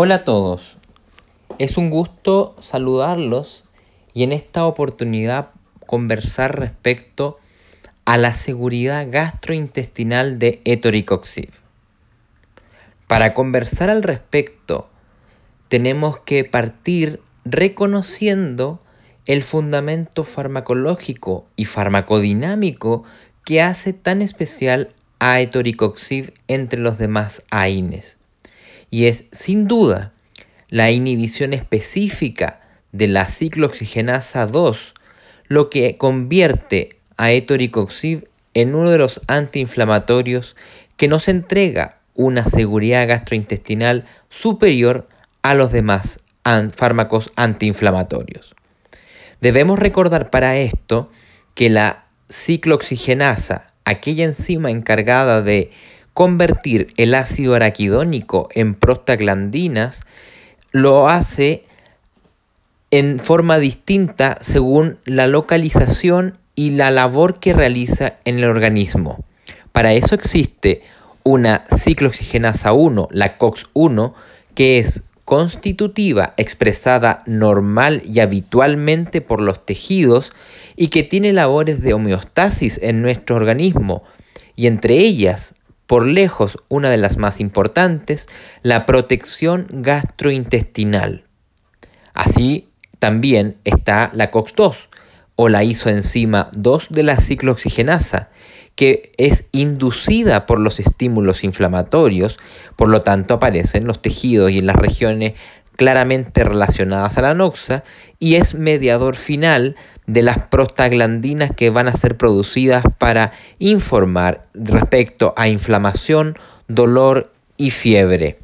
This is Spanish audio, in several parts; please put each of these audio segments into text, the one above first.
Hola a todos, es un gusto saludarlos y en esta oportunidad conversar respecto a la seguridad gastrointestinal de Etoricoxib. Para conversar al respecto, tenemos que partir reconociendo el fundamento farmacológico y farmacodinámico que hace tan especial a Etoricoxib entre los demás AINES. Y es sin duda la inhibición específica de la ciclooxigenasa 2 lo que convierte a Etoricoxib en uno de los antiinflamatorios que nos entrega una seguridad gastrointestinal superior a los demás fármacos antiinflamatorios. Debemos recordar para esto que la ciclooxigenasa, aquella enzima encargada de convertir el ácido araquidónico en prostaglandinas, lo hace en forma distinta según la localización y la labor que realiza en el organismo. Para eso existe una ciclooxigenasa 1, la COX-1, que es constitutiva expresada normal y habitualmente por los tejidos y que tiene labores de homeostasis en nuestro organismo y entre ellas, por lejos una de las más importantes, la protección gastrointestinal. Así también está la COX-2 o la isoenzima 2 de la ciclooxigenasa, que es inducida por los estímulos inflamatorios, por lo tanto aparece en los tejidos y en las regiones claramente relacionadas a la noxa y es mediador final de las prostaglandinas que van a ser producidas para informar respecto a inflamación, dolor y fiebre.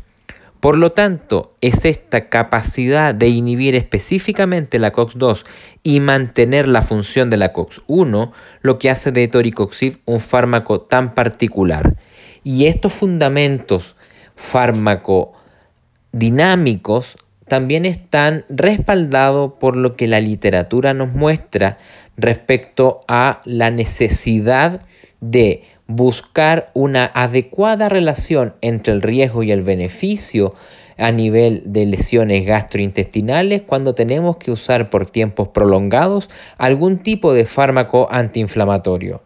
Por lo tanto, es esta capacidad de inhibir específicamente la COX-2 y mantener la función de la COX-1 lo que hace de toricoxib un fármaco tan particular. Y estos fundamentos farmacodinámicos también están respaldados por lo que la literatura nos muestra respecto a la necesidad de buscar una adecuada relación entre el riesgo y el beneficio a nivel de lesiones gastrointestinales cuando tenemos que usar por tiempos prolongados algún tipo de fármaco antiinflamatorio.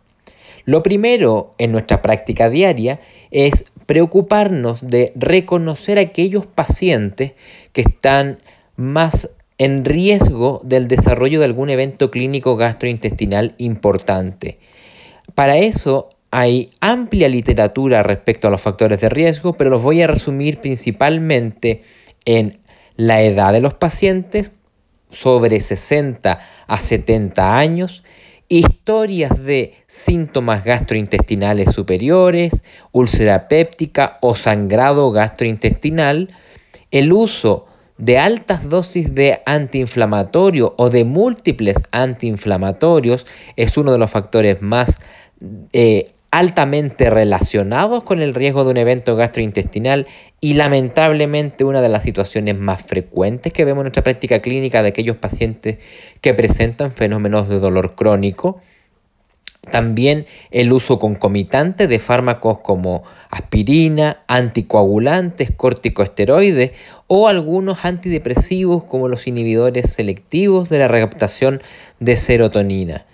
Lo primero en nuestra práctica diaria es preocuparnos de reconocer a aquellos pacientes que están más en riesgo del desarrollo de algún evento clínico gastrointestinal importante. Para eso hay amplia literatura respecto a los factores de riesgo, pero los voy a resumir principalmente en la edad de los pacientes, sobre 60 a 70 años, historias de síntomas gastrointestinales superiores, úlcera péptica o sangrado gastrointestinal, el uso de altas dosis de antiinflamatorio o de múltiples antiinflamatorios es uno de los factores más eh, altamente relacionados con el riesgo de un evento gastrointestinal y lamentablemente una de las situaciones más frecuentes que vemos en nuestra práctica clínica de aquellos pacientes que presentan fenómenos de dolor crónico. También el uso concomitante de fármacos como aspirina, anticoagulantes, corticosteroides o algunos antidepresivos como los inhibidores selectivos de la recaptación de serotonina.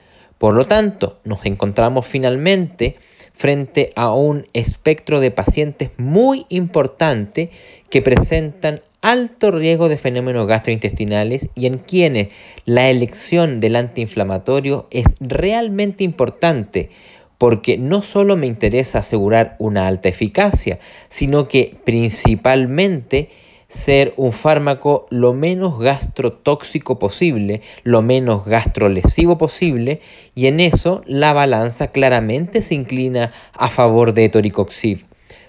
Por lo tanto, nos encontramos finalmente frente a un espectro de pacientes muy importante que presentan alto riesgo de fenómenos gastrointestinales y en quienes la elección del antiinflamatorio es realmente importante porque no solo me interesa asegurar una alta eficacia, sino que principalmente ser un fármaco lo menos gastrotóxico posible, lo menos gastrolesivo posible, y en eso la balanza claramente se inclina a favor de toricoxib.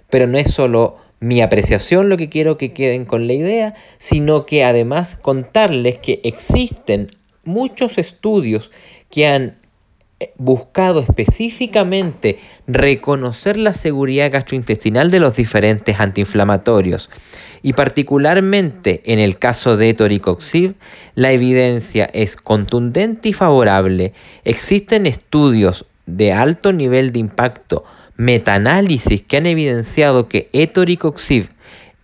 Pero no es solo mi apreciación lo que quiero que queden con la idea, sino que además contarles que existen muchos estudios que han buscado específicamente reconocer la seguridad gastrointestinal de los diferentes antiinflamatorios. Y particularmente en el caso de Toricoxib, la evidencia es contundente y favorable. Existen estudios de alto nivel de impacto, metaanálisis que han evidenciado que etoricoxib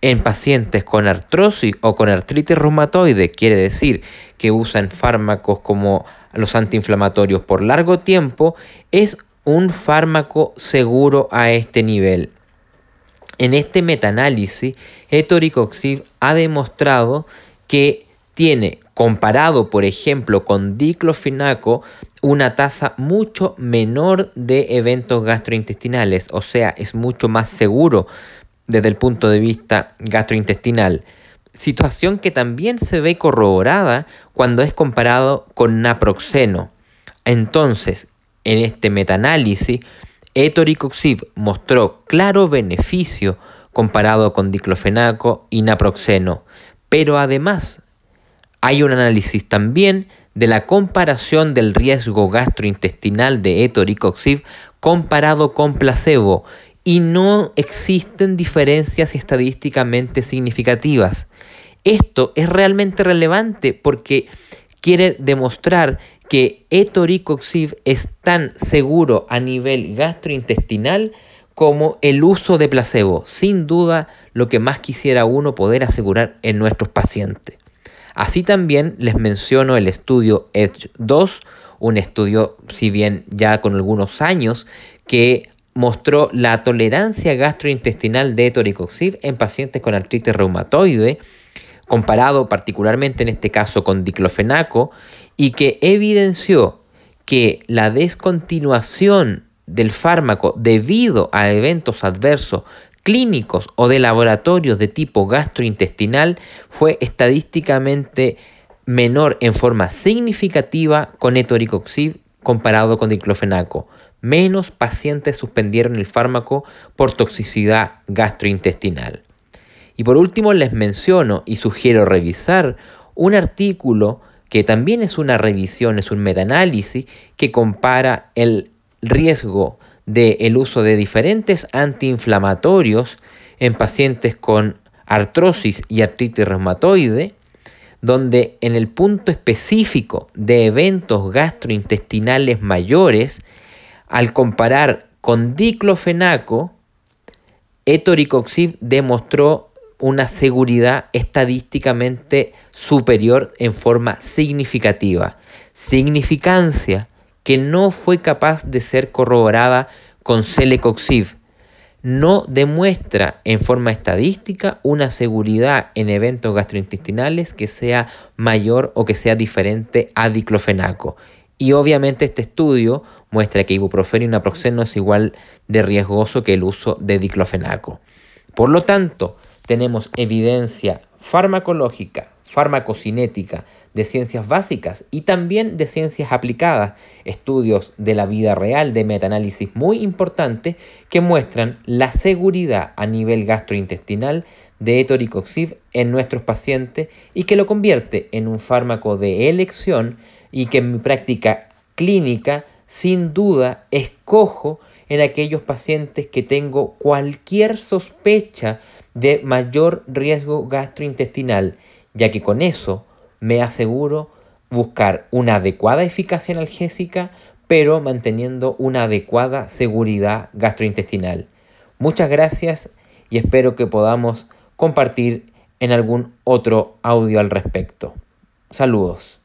en pacientes con artrosis o con artritis reumatoide, quiere decir que usan fármacos como los antiinflamatorios por largo tiempo, es un fármaco seguro a este nivel. En este metaanálisis, etoricoxib ha demostrado que tiene, comparado por ejemplo con diclofenaco, una tasa mucho menor de eventos gastrointestinales, o sea, es mucho más seguro desde el punto de vista gastrointestinal. Situación que también se ve corroborada cuando es comparado con naproxeno. Entonces, en este metaanálisis, etoricoxib mostró claro beneficio comparado con diclofenaco y naproxeno, pero además hay un análisis también de la comparación del riesgo gastrointestinal de etoricoxib comparado con placebo y no existen diferencias estadísticamente significativas. Esto es realmente relevante porque quiere demostrar que etoricoxib es tan seguro a nivel gastrointestinal como el uso de placebo. Sin duda, lo que más quisiera uno poder asegurar en nuestros pacientes. Así también les menciono el estudio Edge 2, un estudio, si bien ya con algunos años, que mostró la tolerancia gastrointestinal de toricoxib en pacientes con artritis reumatoide, comparado particularmente en este caso con diclofenaco, y que evidenció que la descontinuación del fármaco debido a eventos adversos clínicos o de laboratorios de tipo gastrointestinal fue estadísticamente menor en forma significativa con etoricoxib comparado con diclofenaco. Menos pacientes suspendieron el fármaco por toxicidad gastrointestinal. Y por último les menciono y sugiero revisar un artículo que también es una revisión, es un metaanálisis que compara el riesgo del uso de diferentes antiinflamatorios en pacientes con artrosis y artritis reumatoide, donde en el punto específico de eventos gastrointestinales mayores, al comparar con diclofenaco, etoricoxib demostró una seguridad estadísticamente superior en forma significativa. Significancia que no fue capaz de ser corroborada con Celecoxib. No demuestra en forma estadística una seguridad en eventos gastrointestinales que sea mayor o que sea diferente a diclofenaco. Y obviamente este estudio muestra que ibuprofeno y naproxeno es igual de riesgoso que el uso de diclofenaco. Por lo tanto, tenemos evidencia farmacológica, farmacocinética, de ciencias básicas y también de ciencias aplicadas, estudios de la vida real de metaanálisis muy importantes que muestran la seguridad a nivel gastrointestinal de etoricoxib en nuestros pacientes y que lo convierte en un fármaco de elección y que en mi práctica clínica sin duda escojo en aquellos pacientes que tengo cualquier sospecha de mayor riesgo gastrointestinal, ya que con eso me aseguro buscar una adecuada eficacia analgésica, pero manteniendo una adecuada seguridad gastrointestinal. Muchas gracias y espero que podamos compartir en algún otro audio al respecto. Saludos.